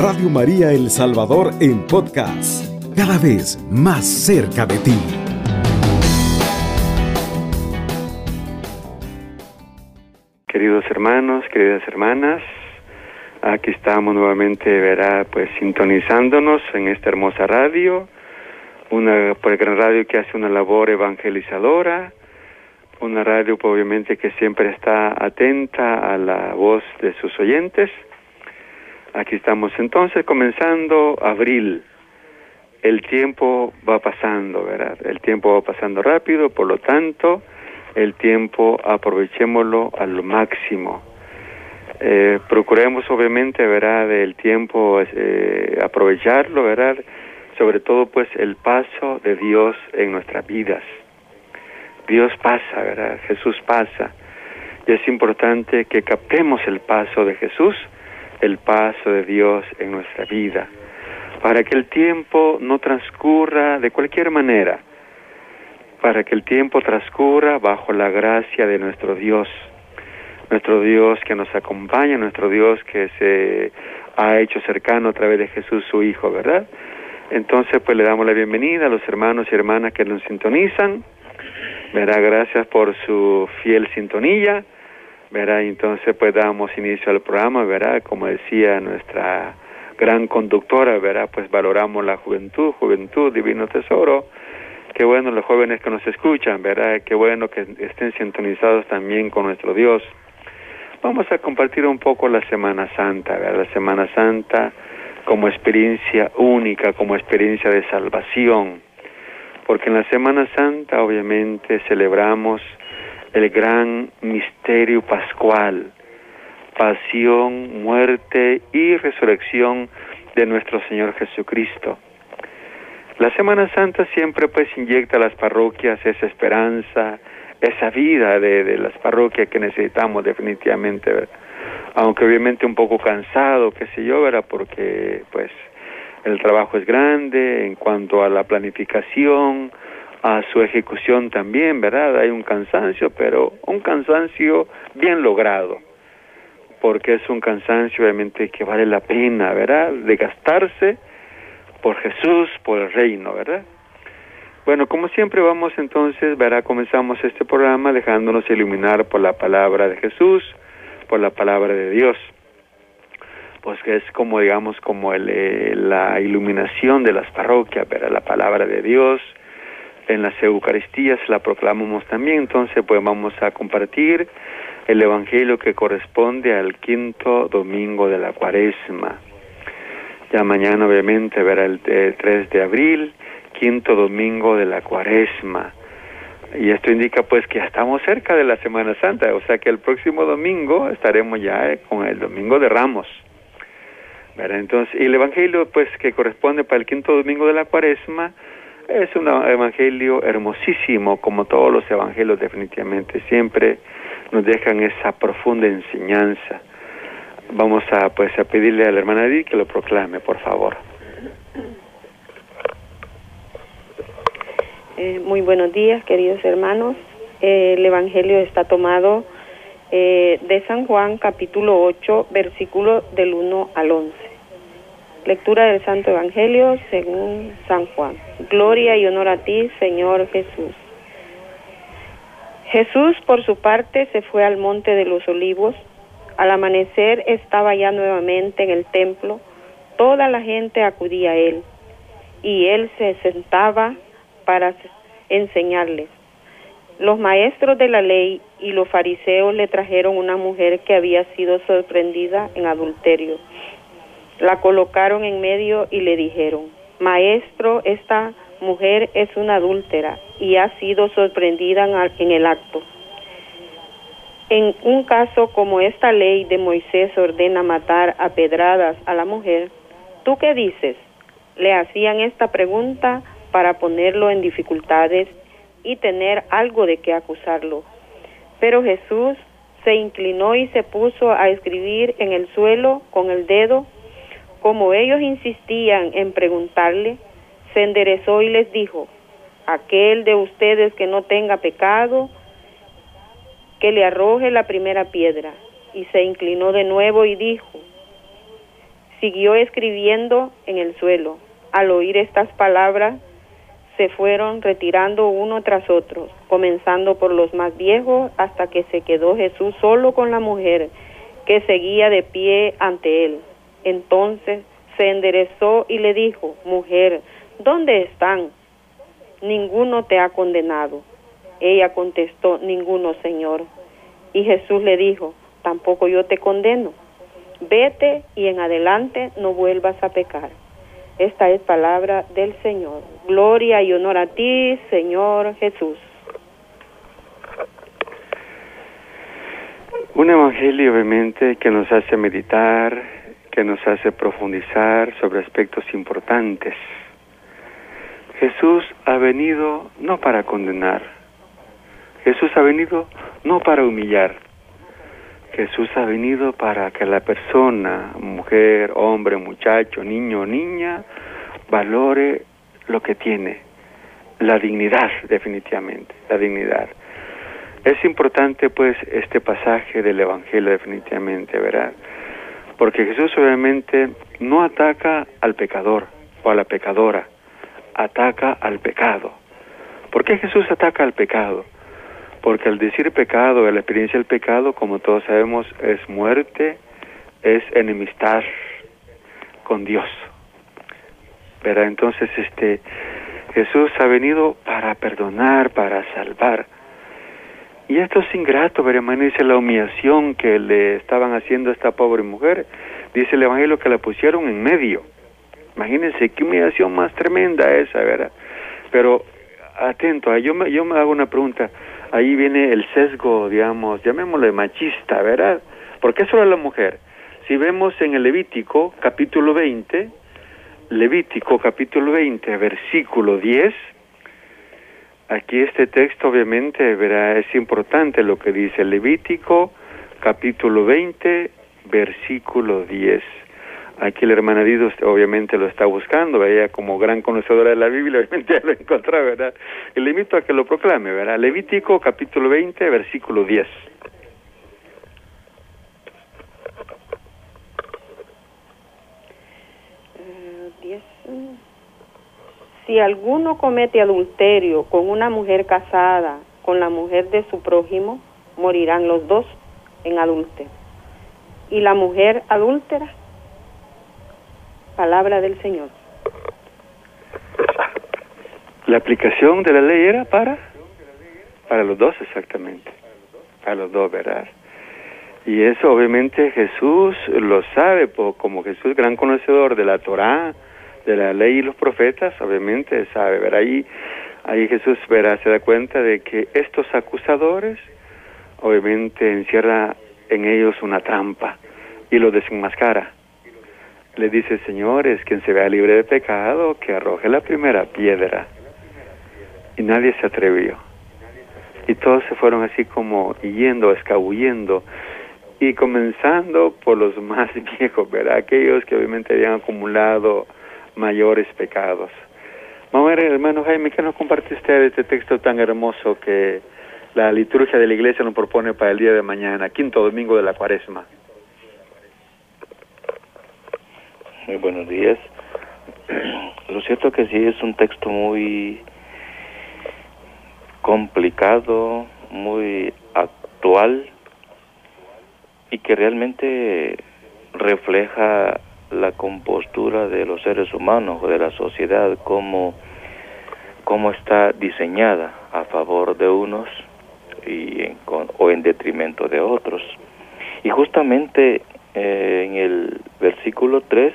Radio María El Salvador en podcast, cada vez más cerca de ti. Queridos hermanos, queridas hermanas, aquí estamos nuevamente, verá, pues sintonizándonos en esta hermosa radio, una el gran radio que hace una labor evangelizadora, una radio pues, obviamente que siempre está atenta a la voz de sus oyentes. Aquí estamos entonces comenzando abril. El tiempo va pasando, ¿verdad? El tiempo va pasando rápido, por lo tanto, el tiempo aprovechémoslo a lo máximo. Eh, procuremos obviamente, ¿verdad? El tiempo eh, aprovecharlo, ¿verdad? Sobre todo pues el paso de Dios en nuestras vidas. Dios pasa, ¿verdad? Jesús pasa. Y es importante que captemos el paso de Jesús, el paso de Dios en nuestra vida, para que el tiempo no transcurra de cualquier manera, para que el tiempo transcurra bajo la gracia de nuestro Dios, nuestro Dios que nos acompaña, nuestro Dios que se ha hecho cercano a través de Jesús su Hijo, ¿verdad? Entonces, pues le damos la bienvenida a los hermanos y hermanas que nos sintonizan Verá, gracias por su fiel sintonía. Verá, entonces pues damos inicio al programa, verá, como decía nuestra gran conductora, verá, pues valoramos la juventud, juventud, divino tesoro. Qué bueno los jóvenes que nos escuchan, verá, qué bueno que estén sintonizados también con nuestro Dios. Vamos a compartir un poco la Semana Santa, ¿verdad? la Semana Santa como experiencia única, como experiencia de salvación porque en la Semana Santa obviamente celebramos el gran misterio pascual, pasión, muerte y resurrección de nuestro Señor Jesucristo. La Semana Santa siempre pues inyecta a las parroquias esa esperanza, esa vida de, de las parroquias que necesitamos definitivamente, aunque obviamente un poco cansado, qué sé yo, ¿verdad? Porque pues el trabajo es grande en cuanto a la planificación, a su ejecución también, ¿verdad? Hay un cansancio, pero un cansancio bien logrado, porque es un cansancio obviamente que vale la pena, ¿verdad? De gastarse por Jesús, por el reino, ¿verdad? Bueno, como siempre vamos entonces, ¿verdad? Comenzamos este programa dejándonos iluminar por la palabra de Jesús, por la palabra de Dios pues que es como digamos como el, eh, la iluminación de las parroquias, ver la palabra de Dios, en las Eucaristías la proclamamos también, entonces pues vamos a compartir el Evangelio que corresponde al quinto domingo de la cuaresma. Ya mañana obviamente verá el, el 3 de abril, quinto domingo de la cuaresma. Y esto indica pues que ya estamos cerca de la Semana Santa, o sea que el próximo domingo estaremos ya eh, con el Domingo de Ramos. Entonces, el Evangelio, pues, que corresponde para el quinto domingo de la cuaresma, es un evangelio hermosísimo, como todos los evangelios definitivamente, siempre nos dejan esa profunda enseñanza. Vamos a, pues, a pedirle a la hermana Edith que lo proclame, por favor. Eh, muy buenos días, queridos hermanos. Eh, el evangelio está tomado eh, de San Juan, capítulo 8, versículo del 1 al 11. Lectura del Santo Evangelio según San Juan. Gloria y honor a ti, Señor Jesús. Jesús, por su parte, se fue al monte de los olivos. Al amanecer estaba ya nuevamente en el templo. Toda la gente acudía a él y él se sentaba para enseñarles. Los maestros de la ley y los fariseos le trajeron una mujer que había sido sorprendida en adulterio la colocaron en medio y le dijeron, Maestro, esta mujer es una adúltera y ha sido sorprendida en el acto. En un caso como esta ley de Moisés ordena matar a pedradas a la mujer, ¿tú qué dices? Le hacían esta pregunta para ponerlo en dificultades y tener algo de qué acusarlo. Pero Jesús se inclinó y se puso a escribir en el suelo con el dedo como ellos insistían en preguntarle, se enderezó y les dijo, aquel de ustedes que no tenga pecado, que le arroje la primera piedra. Y se inclinó de nuevo y dijo, Siguió escribiendo en el suelo. Al oír estas palabras, se fueron retirando uno tras otro, comenzando por los más viejos hasta que se quedó Jesús solo con la mujer que seguía de pie ante él. Entonces se enderezó y le dijo, Mujer, ¿dónde están? Ninguno te ha condenado. Ella contestó, Ninguno, Señor. Y Jesús le dijo, Tampoco yo te condeno. Vete y en adelante no vuelvas a pecar. Esta es palabra del Señor. Gloria y honor a ti, Señor Jesús. Un evangelio obviamente que nos hace meditar, que nos hace profundizar sobre aspectos importantes. Jesús ha venido no para condenar, Jesús ha venido no para humillar, Jesús ha venido para que la persona, mujer, hombre, muchacho, niño, niña, valore lo que tiene, la dignidad definitivamente, la dignidad. Es importante pues este pasaje del Evangelio definitivamente, ¿verdad? Porque Jesús obviamente no ataca al pecador o a la pecadora, ataca al pecado. ¿Por qué Jesús ataca al pecado? Porque al decir pecado, la experiencia del pecado, como todos sabemos, es muerte, es enemistad con Dios. ¿Verdad? Entonces, este, Jesús ha venido para perdonar, para salvar. Y esto es ingrato, pero hermano, dice la humillación que le estaban haciendo a esta pobre mujer. Dice el Evangelio que la pusieron en medio. Imagínense qué humillación más tremenda esa, ¿verdad? Pero atento, yo me, yo me hago una pregunta ahí viene el sesgo, digamos, llamémoslo machista, ¿verdad? ¿Por qué solo la mujer? Si vemos en el Levítico capítulo 20, Levítico capítulo 20, versículo 10, aquí este texto obviamente verá, es importante lo que dice Levítico capítulo 20, versículo 10. Aquí la hermana Dido obviamente lo está buscando, ella como gran conocedora de la Biblia obviamente ya lo encontró, ¿verdad? Y le invito a que lo proclame, ¿verdad? Levítico capítulo 20, versículo 10. Eh, si alguno comete adulterio con una mujer casada, con la mujer de su prójimo, morirán los dos en adulterio. Y la mujer adúltera Palabra del Señor. La aplicación de la ley era para para los dos exactamente, para los dos, ¿verdad? Y eso obviamente Jesús lo sabe, como Jesús gran conocedor de la Torá, de la ley y los profetas, obviamente sabe, ¿verdad? Ahí, ahí Jesús verá, se da cuenta de que estos acusadores obviamente encierra en ellos una trampa y lo desenmascara le dice, señores, quien se vea libre de pecado, que arroje la primera piedra. Y nadie se atrevió. Y todos se fueron así como yendo, escabullendo, y comenzando por los más viejos, ¿verdad? Aquellos que obviamente habían acumulado mayores pecados. Vamos hermano Jaime, ¿qué nos comparte usted de este texto tan hermoso que la liturgia de la iglesia nos propone para el día de mañana, quinto domingo de la cuaresma? Muy buenos días. Lo cierto que sí es un texto muy complicado, muy actual y que realmente refleja la compostura de los seres humanos, de la sociedad, cómo, cómo está diseñada a favor de unos y en, o en detrimento de otros. Y justamente eh, en el versículo 3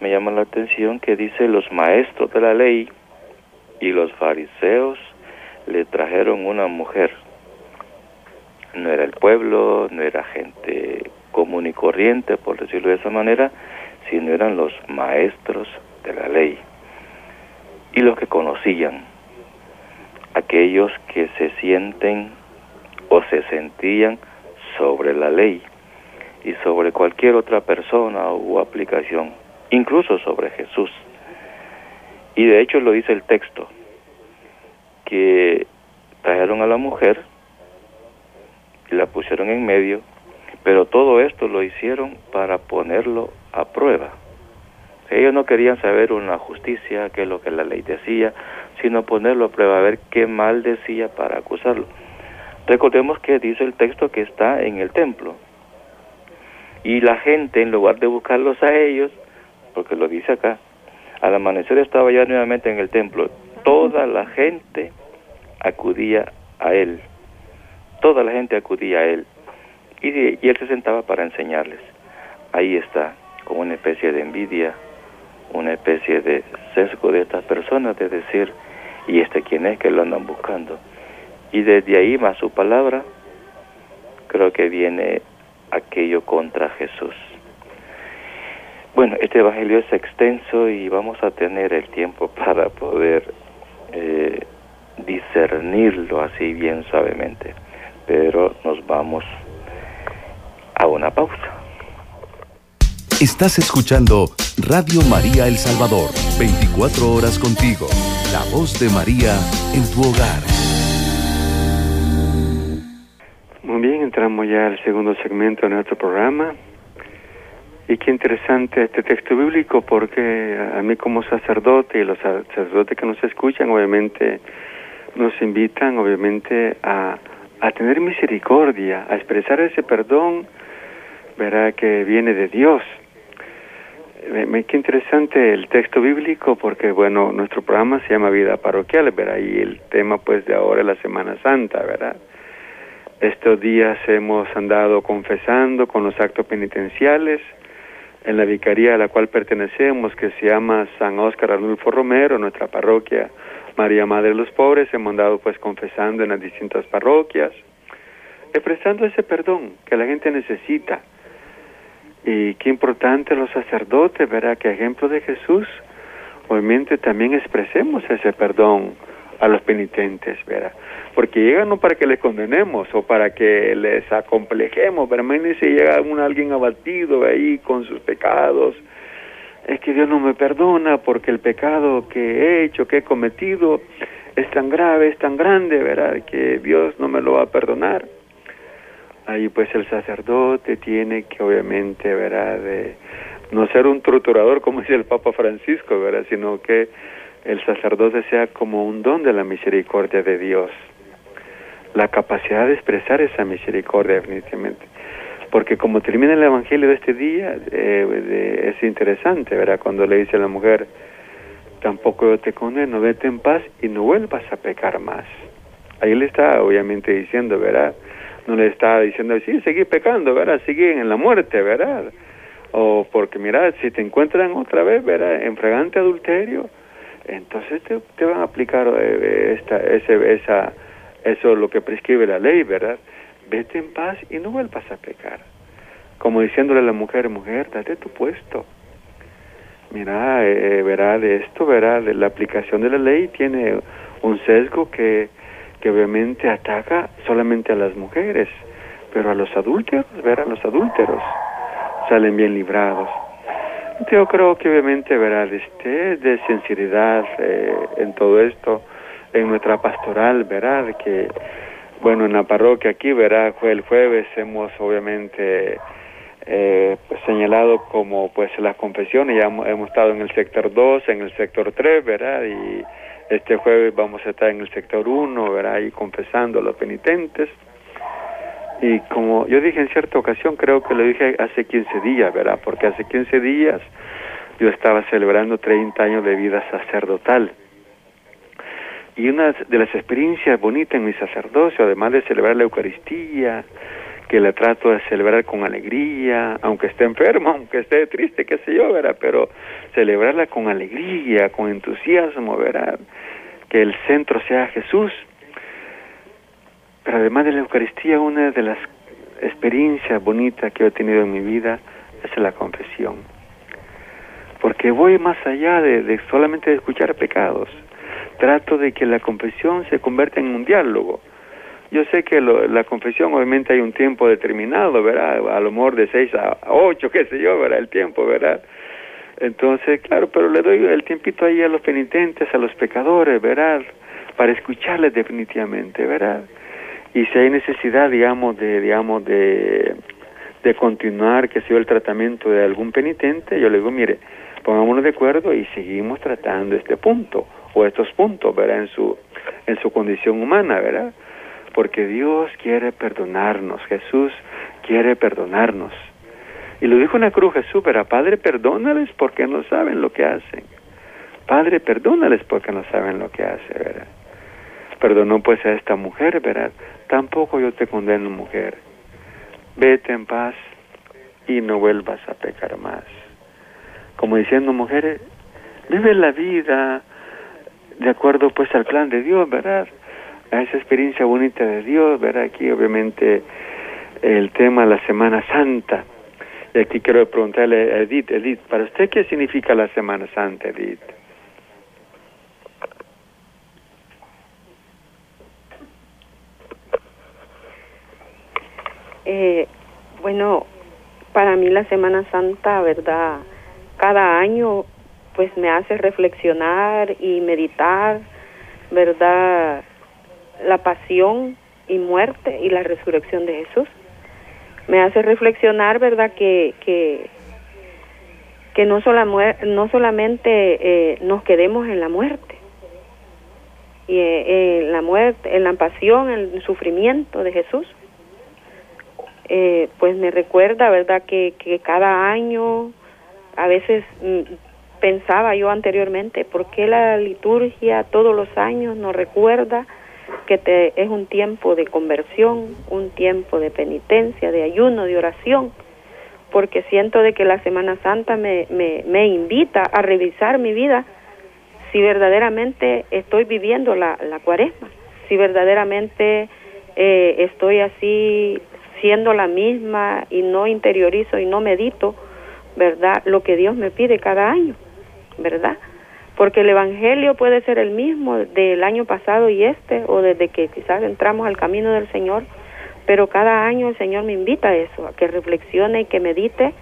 me llama la atención que dice los maestros de la ley y los fariseos le trajeron una mujer. No era el pueblo, no era gente común y corriente, por decirlo de esa manera, sino eran los maestros de la ley y los que conocían, aquellos que se sienten o se sentían sobre la ley y sobre cualquier otra persona o aplicación incluso sobre Jesús. Y de hecho lo dice el texto, que trajeron a la mujer y la pusieron en medio, Pero todo esto lo hicieron para ponerlo a prueba. Ellos no querían saber una justicia, qué es lo que la ley decía, sino ponerlo a prueba, a ver qué mal decía para acusarlo. Recordemos que dice el texto que está en el templo. Y la gente, en lugar de buscarlos a ellos, porque lo dice acá, al amanecer estaba ya nuevamente en el templo. Toda la gente acudía a él. Toda la gente acudía a él. Y, y él se sentaba para enseñarles. Ahí está, como una especie de envidia, una especie de sesgo de estas personas de decir, ¿y este quién es que lo andan buscando? Y desde ahí más su palabra, creo que viene aquello contra Jesús. Bueno, este Evangelio es extenso y vamos a tener el tiempo para poder eh, discernirlo así bien suavemente. Pero nos vamos a una pausa. Estás escuchando Radio María El Salvador, 24 horas contigo, la voz de María en tu hogar. Muy bien, entramos ya al segundo segmento de nuestro programa. Y qué interesante este texto bíblico porque a mí como sacerdote y los sacerdotes que nos escuchan obviamente nos invitan obviamente a, a tener misericordia, a expresar ese perdón, verá que viene de Dios qué interesante el texto bíblico porque, bueno, nuestro programa se llama Vida Parroquial, ¿verdad? Y el tema, pues, de ahora es la Semana Santa, ¿verdad? Estos días hemos andado confesando con los actos penitenciales en la vicaría a la cual pertenecemos, que se llama San Óscar Arnulfo Romero, nuestra parroquia María Madre de los Pobres. Hemos andado, pues, confesando en las distintas parroquias, expresando ese perdón que la gente necesita y qué importante los sacerdotes, ¿verdad? Que ejemplo de Jesús, obviamente también expresemos ese perdón a los penitentes, ¿verdad? Porque llegan no para que les condenemos o para que les acomplejemos, pero si llega un, alguien abatido ahí con sus pecados, es que Dios no me perdona porque el pecado que he hecho, que he cometido, es tan grave, es tan grande, ¿verdad? Que Dios no me lo va a perdonar ahí pues el sacerdote tiene que obviamente, ¿verdad? De no ser un torturador como dice el Papa Francisco, ¿verdad? Sino que el sacerdote sea como un don de la misericordia de Dios. La capacidad de expresar esa misericordia definitivamente. Porque como termina el Evangelio de este día, eh, es interesante, ¿verdad? Cuando le dice a la mujer, tampoco yo te condeno, vete en paz y no vuelvas a pecar más. Ahí le está obviamente diciendo, ¿verdad? No le está diciendo, sí, seguí pecando, ¿verdad? Sigue en la muerte, ¿verdad? O porque, mira, si te encuentran otra vez, ¿verdad? En fragante adulterio, entonces te, te van a aplicar eh, esta, ese, esa, eso lo que prescribe la ley, ¿verdad? Vete en paz y no vuelvas a pecar. Como diciéndole a la mujer, mujer, date tu puesto. Mira, eh, verá de esto, verá la aplicación de la ley tiene un sesgo que que obviamente ataca solamente a las mujeres, pero a los adúlteros, ver a los adúlteros, salen bien librados. Yo creo que obviamente, verá, este, de sinceridad eh, en todo esto, en nuestra pastoral, verá, que, bueno, en la parroquia aquí, verá, el jueves, hemos obviamente eh, señalado como pues las confesiones, ya hemos, hemos estado en el sector 2, en el sector 3, ¿verdad? Y este jueves vamos a estar en el sector 1, ¿verdad? Ahí confesando a los penitentes. Y como yo dije en cierta ocasión, creo que lo dije hace 15 días, ¿verdad? Porque hace 15 días yo estaba celebrando 30 años de vida sacerdotal. Y una de las experiencias bonitas en mi sacerdocio, además de celebrar la Eucaristía, que la trato de celebrar con alegría, aunque esté enfermo, aunque esté triste, qué sé yo, ¿verdad? Pero celebrarla con alegría, con entusiasmo, ¿verdad? Que el centro sea Jesús. Pero además de la Eucaristía, una de las experiencias bonitas que he tenido en mi vida es la confesión. Porque voy más allá de, de solamente escuchar pecados. Trato de que la confesión se convierta en un diálogo yo sé que la confesión obviamente hay un tiempo determinado, ¿verdad? A lo mejor de seis a ocho, qué sé yo, ¿verdad? El tiempo, ¿verdad? Entonces, claro, pero le doy el tiempito ahí a los penitentes, a los pecadores, ¿verdad? Para escucharles definitivamente, ¿verdad? Y si hay necesidad, digamos, de, digamos, de, de continuar, que sea el tratamiento de algún penitente, yo le digo, mire, pongámonos de acuerdo y seguimos tratando este punto o estos puntos, ¿verdad? En su, en su condición humana, ¿verdad? Porque Dios quiere perdonarnos, Jesús quiere perdonarnos. Y lo dijo en la cruz Jesús, pero Padre, perdónales porque no saben lo que hacen. Padre, perdónales porque no saben lo que hacen, ¿verdad? Perdonó pues a esta mujer, ¿verdad? Tampoco yo te condeno, mujer. Vete en paz y no vuelvas a pecar más. Como diciendo, mujeres, vive la vida de acuerdo pues al plan de Dios, ¿verdad? A esa experiencia bonita de Dios, ¿verdad? Aquí obviamente el tema de la Semana Santa y aquí quiero preguntarle a Edith, Edith, ¿para usted qué significa la Semana Santa, Edith? Eh, bueno, para mí la Semana Santa, ¿verdad? Cada año pues me hace reflexionar y meditar, ¿verdad? La pasión y muerte y la resurrección de Jesús me hace reflexionar, ¿verdad? Que, que, que no, sola no solamente eh, nos quedemos en la muerte, y eh, en la muerte, en la pasión, en el sufrimiento de Jesús, eh, pues me recuerda, ¿verdad? Que, que cada año, a veces mm, pensaba yo anteriormente, ¿por qué la liturgia todos los años nos recuerda que te, es un tiempo de conversión, un tiempo de penitencia, de ayuno, de oración, porque siento de que la Semana Santa me, me, me invita a revisar mi vida si verdaderamente estoy viviendo la, la cuaresma, si verdaderamente eh, estoy así siendo la misma y no interiorizo y no medito, ¿verdad? Lo que Dios me pide cada año, ¿verdad? Porque el Evangelio puede ser el mismo del año pasado y este, o desde que quizás entramos al camino del Señor, pero cada año el Señor me invita a eso, a que reflexione y que medite,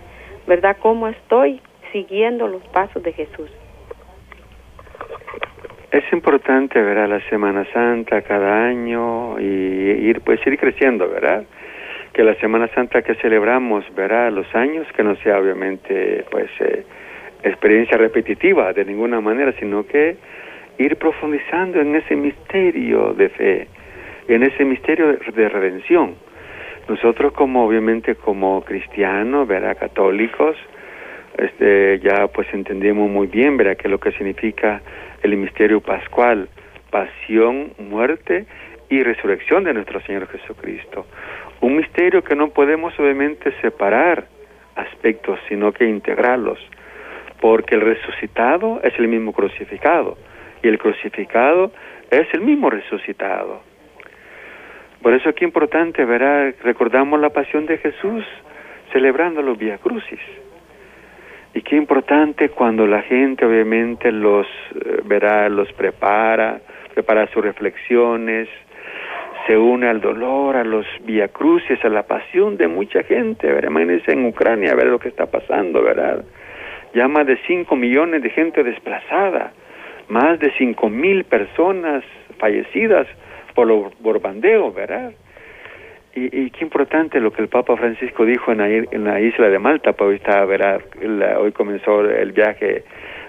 ¿verdad?, cómo estoy siguiendo los pasos de Jesús. Es importante, ¿verdad?, la Semana Santa cada año y ir, pues ir creciendo, ¿verdad? Que la Semana Santa que celebramos, ¿verdad?, los años, que no sea obviamente, pues, eh, experiencia repetitiva de ninguna manera, sino que ir profundizando en ese misterio de fe, en ese misterio de redención. Nosotros como obviamente como cristianos, ¿verdad? católicos, este ya pues entendemos muy bien, ¿verdad? qué es lo que significa el misterio pascual, pasión, muerte y resurrección de nuestro Señor Jesucristo. Un misterio que no podemos obviamente separar aspectos, sino que integrarlos porque el resucitado es el mismo crucificado y el crucificado es el mismo resucitado. Por eso aquí importante, verá, recordamos la pasión de Jesús celebrando los Via Crucis. Y qué importante cuando la gente obviamente los eh, verá, los prepara, prepara sus reflexiones, se une al dolor, a los Via Crucis, a la pasión de mucha gente, ¿verdad? Imagínense en Ucrania, ver lo que está pasando, ¿verdad? Ya más de 5 millones de gente desplazada, más de 5 mil personas fallecidas por los borbandeos, ¿verdad? Y, qué importante lo que el Papa Francisco dijo en la, en la isla de Malta, pues hoy, está, ¿verdad? hoy comenzó el viaje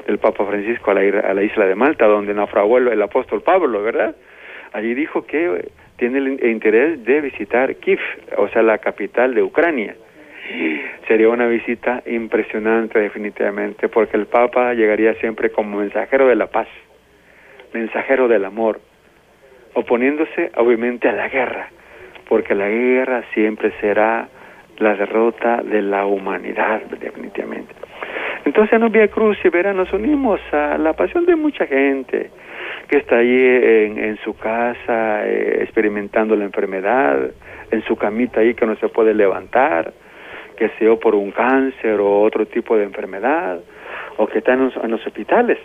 del Papa Francisco a la, a la isla de Malta, donde naufragó el, el apóstol Pablo, ¿verdad? Allí dijo que tiene el interés de visitar Kiev, o sea, la capital de Ucrania Sería una visita impresionante definitivamente, porque el Papa llegaría siempre como mensajero de la paz, mensajero del amor, oponiéndose obviamente a la guerra, porque la guerra siempre será la derrota de la humanidad definitivamente. Entonces en Via Cruz y nos unimos a la pasión de mucha gente que está ahí en, en su casa eh, experimentando la enfermedad, en su camita ahí que no se puede levantar, que sea por un cáncer o otro tipo de enfermedad, o que están en los, hospitales.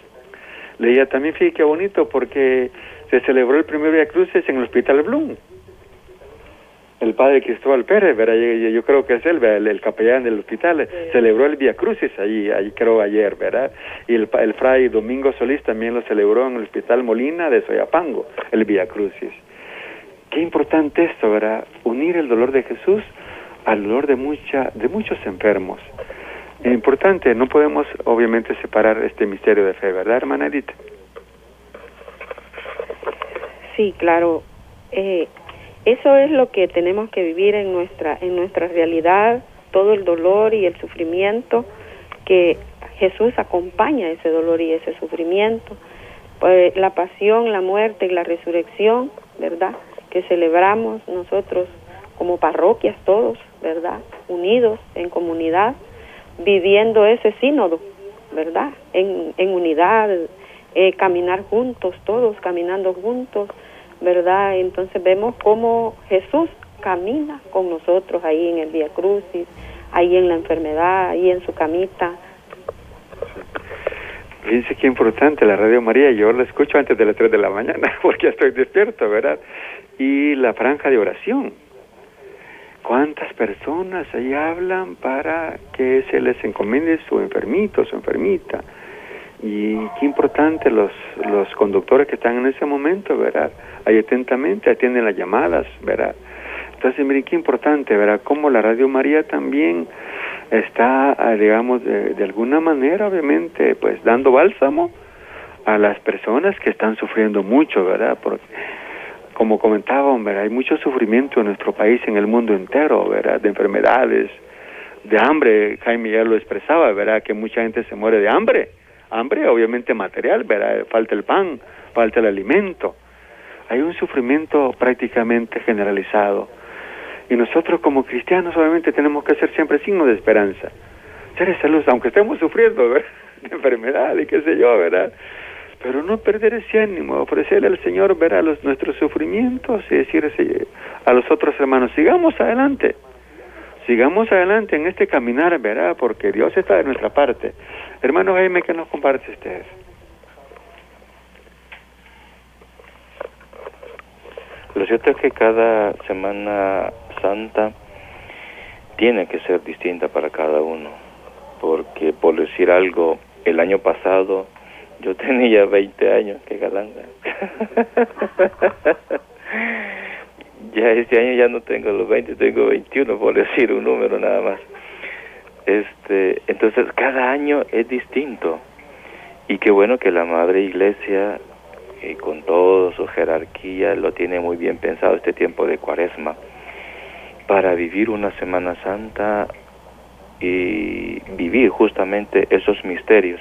Leía también, fíjate qué bonito, porque se celebró el primer Via Cruces en el Hospital Bloom. El padre Cristóbal Pérez, ¿verdad? Yo, creo que es él, el, capellán del hospital, celebró el Via Crucis allí, allí creo ayer, ¿verdad? Y el, el fray Domingo Solís también lo celebró en el Hospital Molina de Soyapango, el Via Crucis. Qué importante esto, ¿verdad? Unir el dolor de Jesús al dolor de, mucha, de muchos enfermos. Importante, no podemos obviamente separar este misterio de fe, ¿verdad, hermana Edith? Sí, claro. Eh, eso es lo que tenemos que vivir en nuestra, en nuestra realidad, todo el dolor y el sufrimiento que Jesús acompaña ese dolor y ese sufrimiento. Pues la pasión, la muerte y la resurrección, ¿verdad? Que celebramos nosotros como parroquias todos, ¿verdad? Unidos en comunidad, viviendo ese sínodo, ¿verdad? En, en unidad, eh, caminar juntos, todos caminando juntos, ¿verdad? Entonces vemos cómo Jesús camina con nosotros ahí en el Vía Crucis, ahí en la enfermedad, ahí en su camita. Fíjense qué importante la Radio María, yo la escucho antes de las 3 de la mañana porque estoy despierto, ¿verdad? Y la franja de oración. ¿Cuántas personas ahí hablan para que se les encomiende su enfermito, su enfermita? Y qué importante los, los conductores que están en ese momento, ¿verdad? Ahí atentamente atienden las llamadas, ¿verdad? Entonces, miren qué importante, ¿verdad? Como la Radio María también está, ah, digamos, de, de, alguna manera, obviamente, pues dando bálsamo a las personas que están sufriendo mucho, ¿verdad? Porque, como comentaba, ¿verdad? Hay mucho sufrimiento en nuestro país, en el mundo entero, ¿verdad? De enfermedades, de hambre, Jaime ya lo expresaba, ¿verdad? Que mucha gente se muere de hambre hambre obviamente material, ¿verdad? falta el pan, falta el alimento. Hay un sufrimiento prácticamente generalizado. Y nosotros como cristianos obviamente tenemos que ser siempre signo de esperanza. Ser esa luz, aunque estemos sufriendo ¿verdad? de enfermedad y qué sé yo, ¿verdad? Pero no perder ese ánimo, ofrecerle al Señor ver los, nuestros sufrimientos y decir a los otros hermanos, sigamos adelante sigamos adelante en este caminar, ¿verdad? Porque Dios está de nuestra parte. Hermano Jaime, ¿qué nos comparte usted? Lo cierto es que cada Semana Santa tiene que ser distinta para cada uno, porque por decir algo, el año pasado yo tenía 20 años, qué galanga. ya este año ya no tengo los 20, tengo 21 por decir un número nada más. Este, entonces cada año es distinto. Y qué bueno que la Madre Iglesia y con toda su jerarquía lo tiene muy bien pensado este tiempo de Cuaresma para vivir una Semana Santa y vivir justamente esos misterios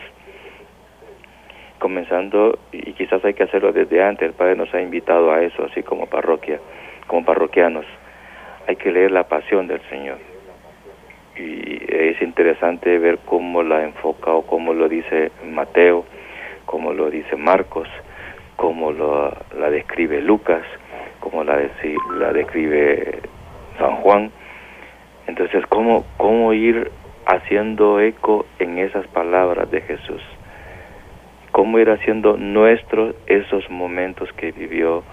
comenzando y quizás hay que hacerlo desde antes el Padre nos ha invitado a eso así como parroquia como parroquianos, hay que leer la pasión del Señor. Y es interesante ver cómo la enfoca o cómo lo dice Mateo, cómo lo dice Marcos, cómo lo, la describe Lucas, cómo la, la describe San Juan. Entonces, ¿cómo, ¿cómo ir haciendo eco en esas palabras de Jesús? ¿Cómo ir haciendo nuestros esos momentos que vivió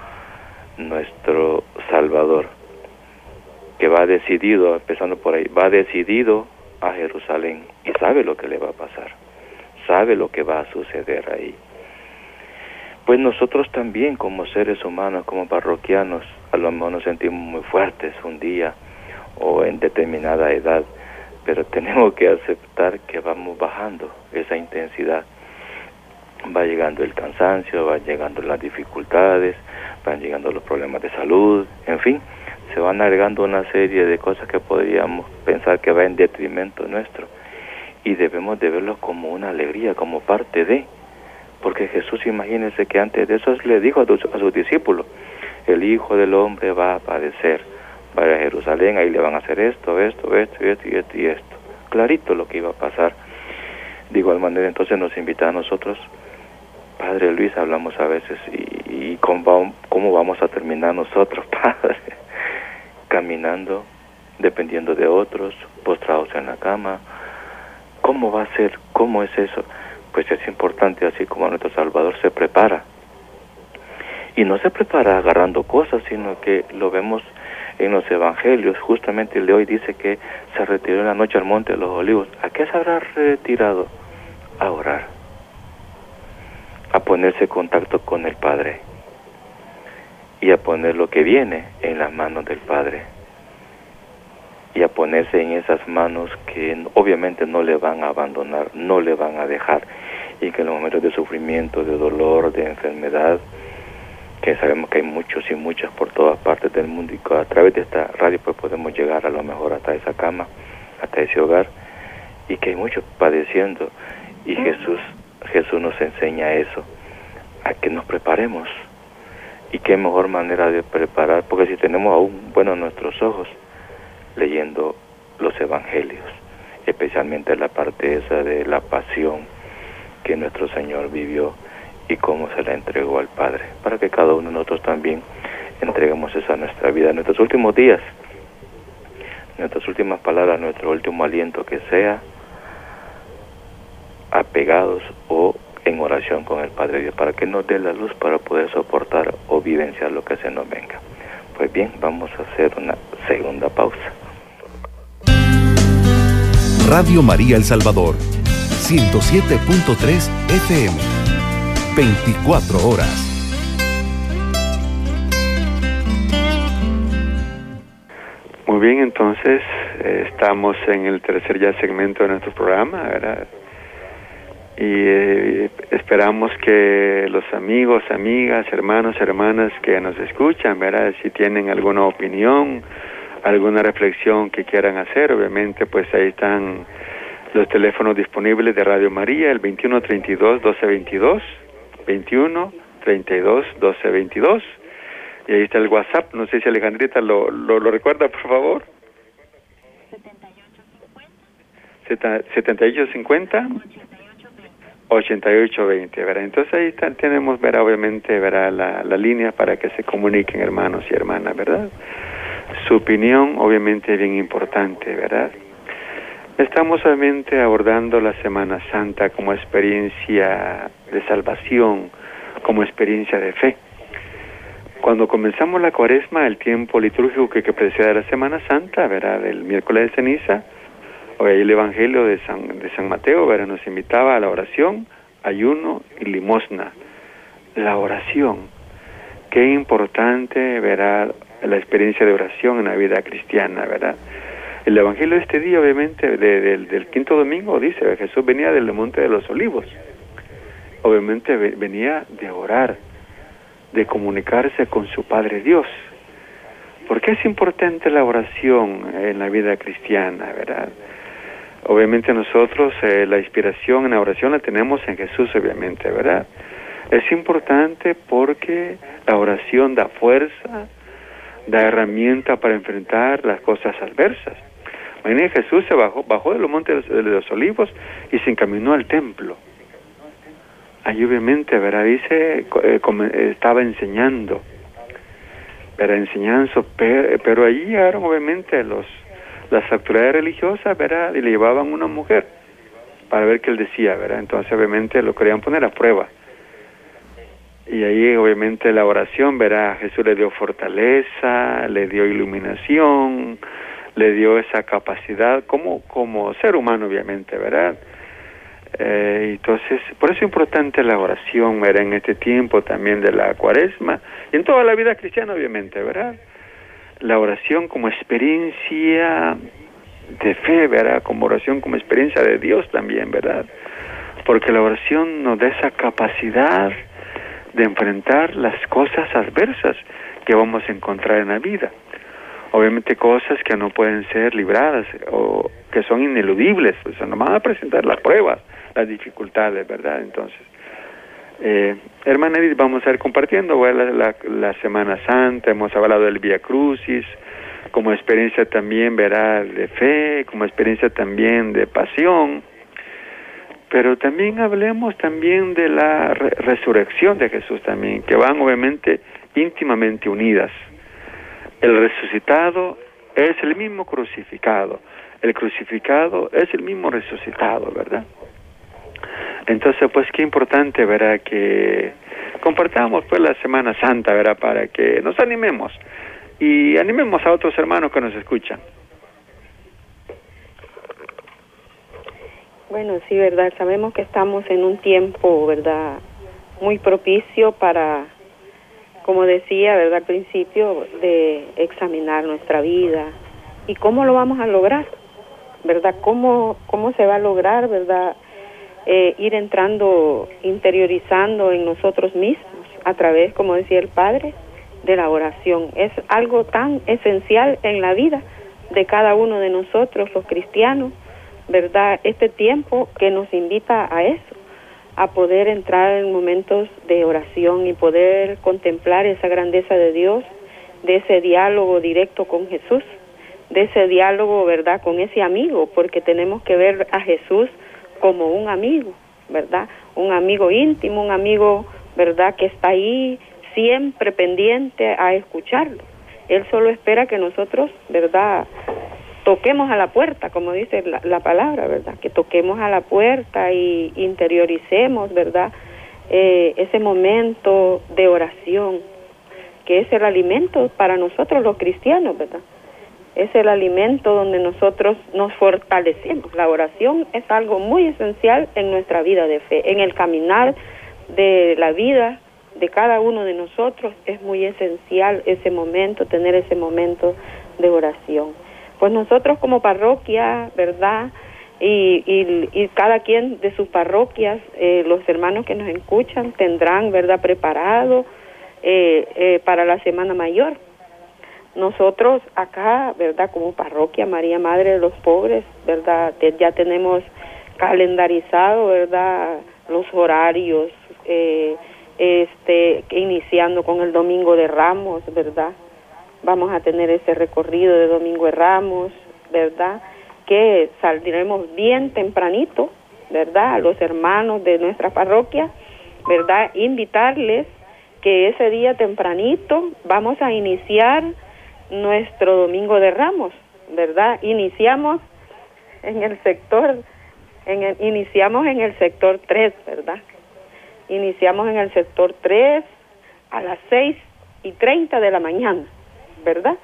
nuestro Salvador, que va decidido, empezando por ahí, va decidido a Jerusalén y sabe lo que le va a pasar, sabe lo que va a suceder ahí. Pues nosotros también como seres humanos, como parroquianos, a lo mejor nos sentimos muy fuertes un día o en determinada edad, pero tenemos que aceptar que vamos bajando esa intensidad. Va llegando el cansancio, va llegando las dificultades, van llegando los problemas de salud, en fin, se van agregando una serie de cosas que podríamos pensar que va en detrimento nuestro y debemos de verlo como una alegría, como parte de, porque Jesús imagínense que antes de eso le dijo a, sus discípulos, el Hijo del Hombre va a padecer, va a Jerusalén, ahí le van a hacer esto, esto, esto, esto y esto y esto. Clarito lo que iba a pasar. De igual manera entonces nos invita a nosotros Padre Luis, hablamos a veces y, cómo, vamos a terminar nosotros, Padre, caminando, dependiendo de otros, postrados en la cama. ¿Cómo va a ser? ¿Cómo es eso? Pues es importante, así como nuestro Salvador se prepara. Y no se prepara agarrando cosas, sino que lo vemos en los evangelios. Justamente el de hoy dice que se retiró en la noche al monte de los olivos. ¿A qué se habrá retirado? A orar a ponerse en contacto con el Padre y a poner lo que viene en las manos del Padre. y a ponerse en esas manos que obviamente no le van a abandonar, no le van a dejar y que en los momentos de sufrimiento, de dolor, de enfermedad, que sabemos que hay muchos y muchas por todas partes del mundo y a través de esta radio pues podemos llegar a lo mejor hasta esa cama, hasta ese hogar y que hay muchos padeciendo y Jesús Jesús nos enseña eso, a que nos preparemos. Y qué mejor manera de preparar, porque si tenemos aún bueno nuestros ojos leyendo los evangelios, especialmente la parte esa de la pasión que nuestro Señor vivió y cómo se la entregó al Padre, para que cada uno de nosotros también entreguemos esa nuestra vida, nuestros últimos días, nuestras últimas palabras, nuestro último aliento, que sea apegados o en oración con el Padre Dios, para que nos dé la luz para poder soportar o vivenciar lo que se nos venga. Pues bien, vamos a hacer una segunda pausa. Radio María El Salvador, 107.3 FM, 24 horas. Muy bien, entonces eh, estamos en el tercer ya segmento de nuestro programa, ¿verdad? Y eh, esperamos que los amigos, amigas, hermanos, hermanas que nos escuchan, ¿verdad? Si tienen alguna opinión, alguna reflexión que quieran hacer, obviamente, pues ahí están los teléfonos disponibles de Radio María, el 2132 1222, 21 32 1222, y ahí está el WhatsApp, no sé si Alejandrita lo, lo, lo recuerda, por favor. 7850. 8820, ¿verdad? Entonces ahí tenemos, verá, obviamente, verá la, la línea para que se comuniquen hermanos y hermanas, ¿verdad? Su opinión, obviamente, es bien importante, ¿verdad? Estamos obviamente abordando la Semana Santa como experiencia de salvación, como experiencia de fe. Cuando comenzamos la cuaresma, el tiempo litúrgico que, que precede a la Semana Santa, ¿verdad? El miércoles de ceniza, el Evangelio de San, de San Mateo ¿verdad? nos invitaba a la oración, ayuno y limosna. La oración. Qué importante verá la experiencia de oración en la vida cristiana, ¿verdad? El Evangelio de este día, obviamente, del quinto domingo, dice, Jesús venía del monte de los olivos. Obviamente venía de orar, de comunicarse con su Padre Dios. ¿Por qué es importante la oración en la vida cristiana, verdad? Obviamente nosotros eh, la inspiración en la oración la tenemos en Jesús, obviamente, ¿verdad? Es importante porque la oración da fuerza, da herramienta para enfrentar las cosas adversas. Imagínense, Jesús se bajó, bajó de los montes de los olivos y se encaminó al templo. Ahí obviamente, ¿verdad? Dice, eh, estaba enseñando, ¿verdad? Enseñando, pero, pero allí llegaron obviamente los las autoridades religiosas, ¿verdad? Y le llevaban una mujer para ver qué él decía, ¿verdad? Entonces obviamente lo querían poner a prueba. Y ahí obviamente la oración, ¿verdad? Jesús le dio fortaleza, le dio iluminación, le dio esa capacidad como, como ser humano, obviamente, ¿verdad? Eh, entonces, por eso es importante la oración, ¿verdad? En este tiempo también de la cuaresma y en toda la vida cristiana, obviamente, ¿verdad? La oración como experiencia de fe, ¿verdad? Como oración como experiencia de Dios también, ¿verdad? Porque la oración nos da esa capacidad de enfrentar las cosas adversas que vamos a encontrar en la vida. Obviamente cosas que no pueden ser libradas o que son ineludibles, pues nos van a presentar las pruebas, las dificultades, ¿verdad? Entonces, eh, hermana Edith, vamos a ir compartiendo la, la, Semana Santa, hemos hablado del Via Crucis, como experiencia también de fe, como experiencia también de pasión, pero también hablemos también de la resurrección de Jesús también, que van obviamente íntimamente unidas. El resucitado es el mismo crucificado, el crucificado es el mismo resucitado, ¿verdad? Entonces, pues qué importante, ¿verdad? Que compartamos pues la Semana Santa, ¿verdad? Para que nos animemos y animemos a otros hermanos que nos escuchan. Bueno, sí, ¿verdad? Sabemos que estamos en un tiempo, ¿verdad? Muy propicio para, como decía, ¿verdad? Al principio, de examinar nuestra vida, ¿Y cómo lo vamos a lograr? ¿Verdad? ¿Cómo, cómo se va a lograr, verdad? Eh, ir entrando, interiorizando en nosotros mismos a través, como decía el Padre, de la oración. Es algo tan esencial en la vida de cada uno de nosotros, los cristianos, ¿verdad? Este tiempo que nos invita a eso, a poder entrar en momentos de oración y poder contemplar esa grandeza de Dios, de ese diálogo directo con Jesús, de ese diálogo, ¿verdad?, con ese amigo, porque tenemos que ver a Jesús como un amigo, ¿verdad? Un amigo íntimo, un amigo, ¿verdad?, que está ahí siempre pendiente a escucharlo. Él solo espera que nosotros, ¿verdad?, toquemos a la puerta, como dice la, palabra, ¿verdad? Que toquemos a la puerta y interioricemos, ¿verdad? Eh, ese momento de oración, que es el alimento para nosotros los cristianos, ¿verdad? Es el alimento donde nosotros nos fortalecemos. La oración es algo muy esencial en nuestra vida de fe, en el caminar de la vida de cada uno de nosotros es muy esencial ese momento, tener ese momento de oración. Pues nosotros como parroquia, ¿verdad? Y, y, cada quien de sus parroquias, eh, los hermanos que nos escuchan tendrán, ¿verdad?, preparado eh, eh, para la Semana Mayor. Nosotros acá, ¿verdad?, como parroquia María Madre de los Pobres, ¿verdad?, ya tenemos calendarizado, ¿verdad?, los horarios, eh, este, iniciando con el Domingo de Ramos, ¿verdad? Vamos a tener ese recorrido de Domingo de Ramos, ¿verdad? Que saldremos bien tempranito, ¿verdad? A los hermanos de nuestra parroquia, ¿verdad? Invitarles que ese día tempranito vamos a iniciar nuestro Domingo de Ramos, ¿verdad? Iniciamos en el sector, en el, iniciamos en el sector 3, ¿verdad? Iniciamos en el sector 3 a las 6 y 30 de la mañana, ¿verdad?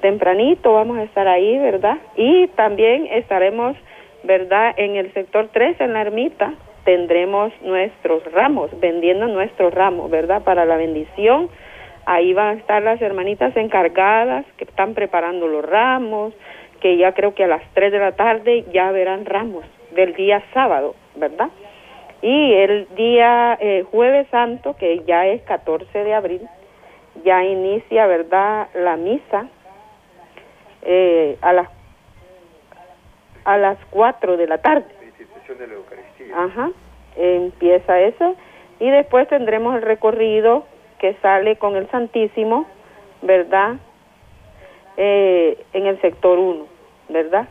Tempranito vamos a estar ahí, ¿verdad? Y también estaremos, ¿verdad? En el sector 3, en la ermita, tendremos nuestros ramos, vendiendo nuestros ramos, ¿verdad? Para la bendición. Ahí van a estar las hermanitas encargadas que están preparando los ramos, que ya creo que a las 3 de la tarde ya verán ramos del día sábado, ¿verdad? Y el día eh, jueves santo, que ya es 14 de abril, ya inicia, ¿verdad?, la misa eh, a las a las 4 de la tarde. de la Eucaristía. Ajá, empieza eso. Y después tendremos el recorrido que sale con el Santísimo, ¿verdad? Eh, en el sector 1, ¿verdad?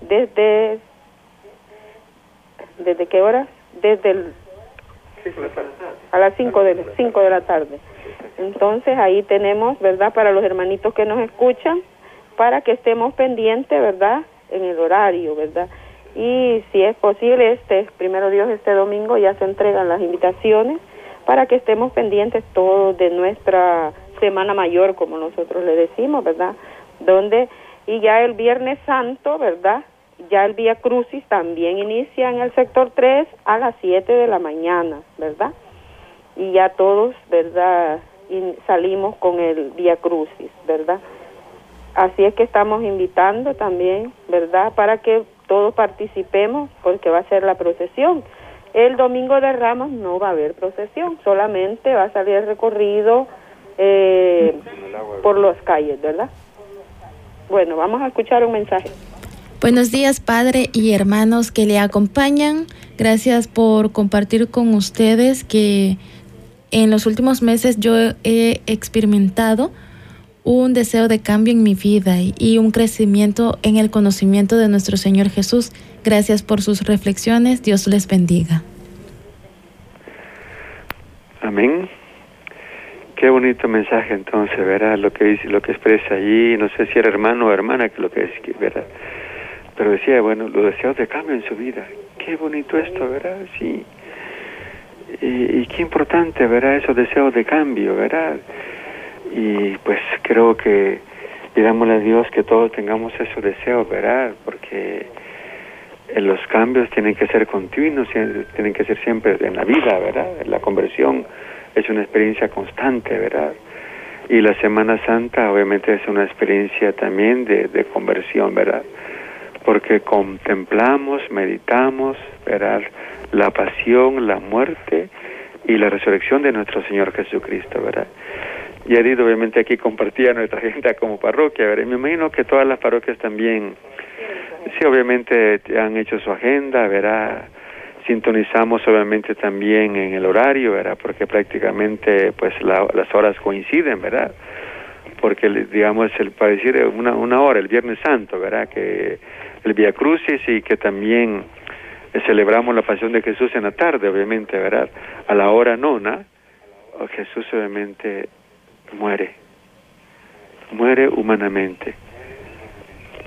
Desde... ¿Desde qué hora? desde el, a las 5 de, cinco de la tarde. Entonces ahí tenemos, ¿verdad? Para los hermanitos que nos escuchan, para que estemos pendientes, ¿verdad? En el horario, ¿verdad? Y si es posible, este, primero Dios, este domingo ya se entregan las invitaciones para que estemos pendientes todos de nuestra Semana Mayor, como nosotros le decimos, ¿verdad? Donde, y ya el Viernes Santo, ¿verdad? ya el Vía Crucis también inicia en el sector 3 a las 7 de la mañana, ¿verdad? Y ya todos, ¿verdad? Y salimos con el Vía Crucis, ¿verdad? Así es que estamos invitando también, ¿verdad? Para que todos participemos, porque va a ser la procesión. El domingo de Ramos no va a haber procesión, solamente va a salir recorrido eh, por las calles, ¿verdad? Bueno, vamos a escuchar un mensaje. Buenos días, Padre y hermanos que le acompañan. Gracias por compartir con ustedes que en los últimos meses yo he experimentado un deseo de cambio en mi vida y un crecimiento en el conocimiento de nuestro Señor Jesús. Gracias por sus reflexiones. Dios les bendiga. Amén. Qué bonito mensaje entonces, ¿verdad? Lo que dice, lo que expresa allí, no sé si era hermano o hermana que lo que es, ¿verdad? Pero decía, bueno, los deseos de cambio en su vida. Qué bonito esto, ¿verdad? Sí. Y, qué importante, ¿verdad? Esos deseos de cambio, ¿verdad? Y pues creo que pidámosle a Dios que todos tengamos esos deseos, ¿verdad? Porque los cambios tienen que ser continuos, tienen que ser siempre en la vida, ¿verdad? La conversión es una experiencia constante, ¿verdad? Y la Semana Santa obviamente es una experiencia también de, de conversión, ¿verdad? Porque contemplamos, meditamos, ¿verdad? La pasión, la muerte y la resurrección de nuestro Señor Jesucristo, ¿verdad? Y Edith obviamente aquí compartía nuestra agenda como parroquia, ¿verdad? Me imagino que todas las parroquias también, sí, obviamente han hecho su agenda, ¿verdad? Sintonizamos obviamente también en el horario, ¿verdad? Porque prácticamente pues las horas coinciden, ¿verdad? Porque digamos el para decir una, una hora, el Viernes Santo, ¿verdad? Que el Via Crucis y que también celebramos la pasión de Jesús en la tarde, obviamente, ¿verdad? A la hora nona, Jesús obviamente muere, muere humanamente,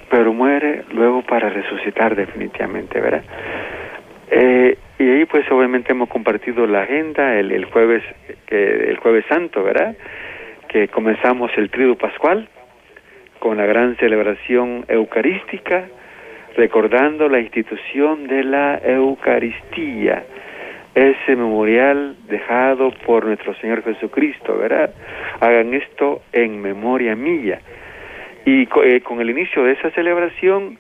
pero muere luego para resucitar definitivamente, ¿verdad? Eh, y ahí pues obviamente hemos compartido la agenda el, jueves que el jueves santo, ¿verdad? Que comenzamos el trido pascual con la gran celebración eucarística, recordando la institución de la Eucaristía, ese memorial dejado por nuestro Señor Jesucristo, ¿verdad? Hagan esto en memoria mía. Y eh, con el inicio de esa celebración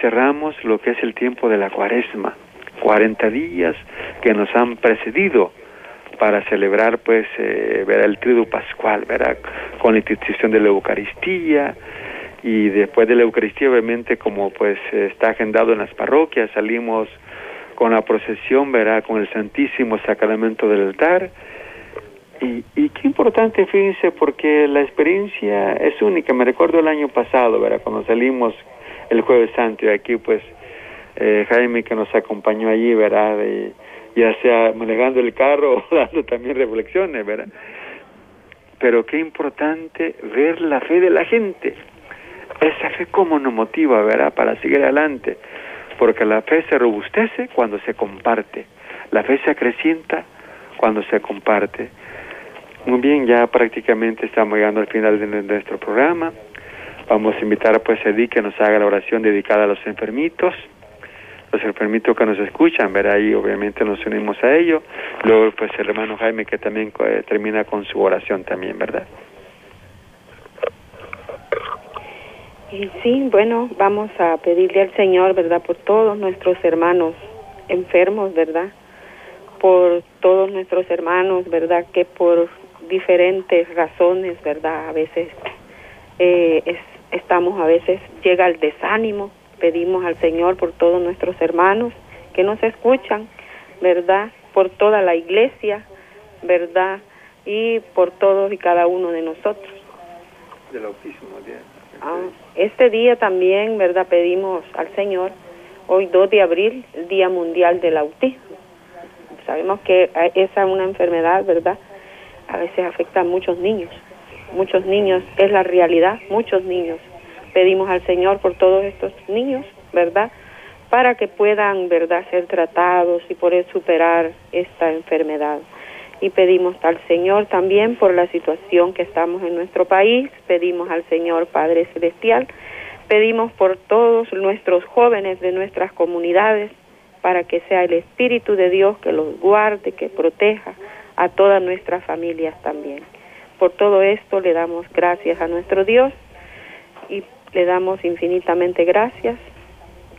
cerramos lo que es el tiempo de la cuaresma, 40 días que nos han precedido para celebrar pues eh, el triduo pascual, ¿verdad? Con la institución de la Eucaristía y después de la Eucaristía obviamente como pues está agendado en las parroquias salimos con la procesión, verá, con el Santísimo Sacramento del altar. Y, y qué importante, fíjense, porque la experiencia es única. Me recuerdo el año pasado, verá, cuando salimos el Jueves Santo y aquí, pues, eh, Jaime que nos acompañó allí, ¿verdad? ya sea manejando el carro o dando también reflexiones, ¿verdad? Pero qué importante ver la fe de la gente. Esa fe cómo nos motiva, ¿verdad? Para seguir adelante porque la fe se robustece cuando se comparte, la fe se acrecienta cuando se comparte. Muy bien, ya prácticamente estamos llegando al final de nuestro programa. Vamos a invitar pues a Edith que nos haga la oración dedicada a los enfermitos, los enfermitos que nos escuchan, ver ahí obviamente nos unimos a ello. Luego pues el hermano Jaime que también eh, termina con su oración también, ¿verdad? Y sí, bueno, vamos a pedirle al Señor, ¿verdad? Por todos nuestros hermanos enfermos, ¿verdad? Por todos nuestros hermanos, ¿verdad? Que por diferentes razones, ¿verdad? A veces eh, estamos, a veces llega el desánimo. Pedimos al Señor por todos nuestros hermanos que nos escuchan, ¿verdad? Por toda la iglesia, ¿verdad? Y por todos y cada uno de nosotros. Del autismo, Ah, este día también, ¿verdad? Pedimos al Señor, hoy 2 de abril, el Día Mundial del Autismo. Sabemos que esa es una enfermedad, ¿verdad? A veces afecta a muchos niños. Muchos niños, es la realidad, muchos niños. Pedimos al Señor por todos estos niños, ¿verdad? Para que puedan, ¿verdad?, ser tratados y poder superar esta enfermedad y pedimos al Señor también por la situación que estamos en nuestro país, pedimos al Señor Padre Celestial, pedimos por todos nuestros jóvenes de nuestras comunidades para que sea el Espíritu de Dios que los guarde, que proteja a todas nuestras familias también. Por todo esto le damos gracias a nuestro Dios y le damos infinitamente gracias.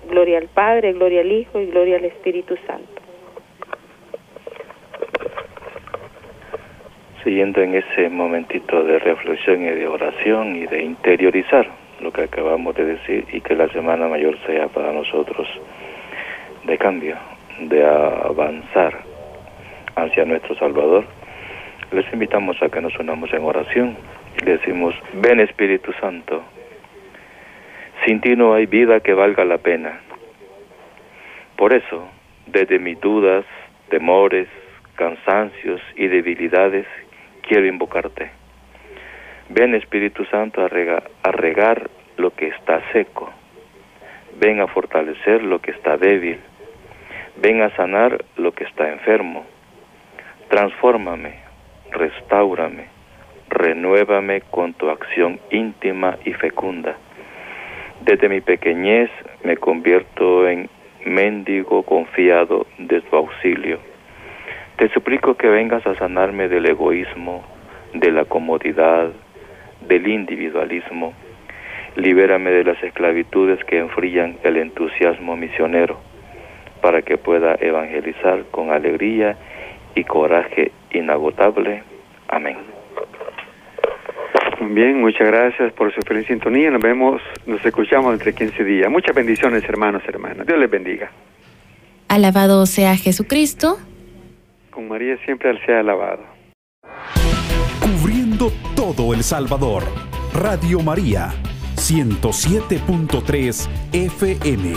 Gloria al Padre, gloria al Hijo y gloria al Espíritu Santo. Siguiendo en ese momentito de reflexión y de oración y de interiorizar lo que acabamos de decir y que la Semana Mayor sea para nosotros de cambio, de avanzar hacia nuestro Salvador, les invitamos a que nos unamos en oración y decimos, ven Espíritu Santo, sin ti no hay vida que valga la pena. Por eso, desde mis dudas, temores, cansancios y debilidades, quiero invocarte. Ven Espíritu Santo a regar, lo que está seco. Ven a fortalecer lo que está débil. Ven a sanar lo que está enfermo. Transfórmame, restaurame, renuévame con tu acción íntima y fecunda. Desde mi pequeñez me convierto en mendigo confiado de tu auxilio te suplico que vengas a sanarme del egoísmo, de la comodidad, del individualismo. Libérame de las esclavitudes que enfrían el entusiasmo misionero, para que pueda evangelizar con alegría y coraje inagotable. Amén. Bien, muchas gracias por su feliz sintonía. Nos vemos, nos escuchamos entre 15 días. Muchas bendiciones, hermanos, hermanas. Dios les bendiga. Alabado sea Jesucristo. Con María siempre al sea alabado. Cubriendo todo El Salvador. Radio María, 107.3 FM.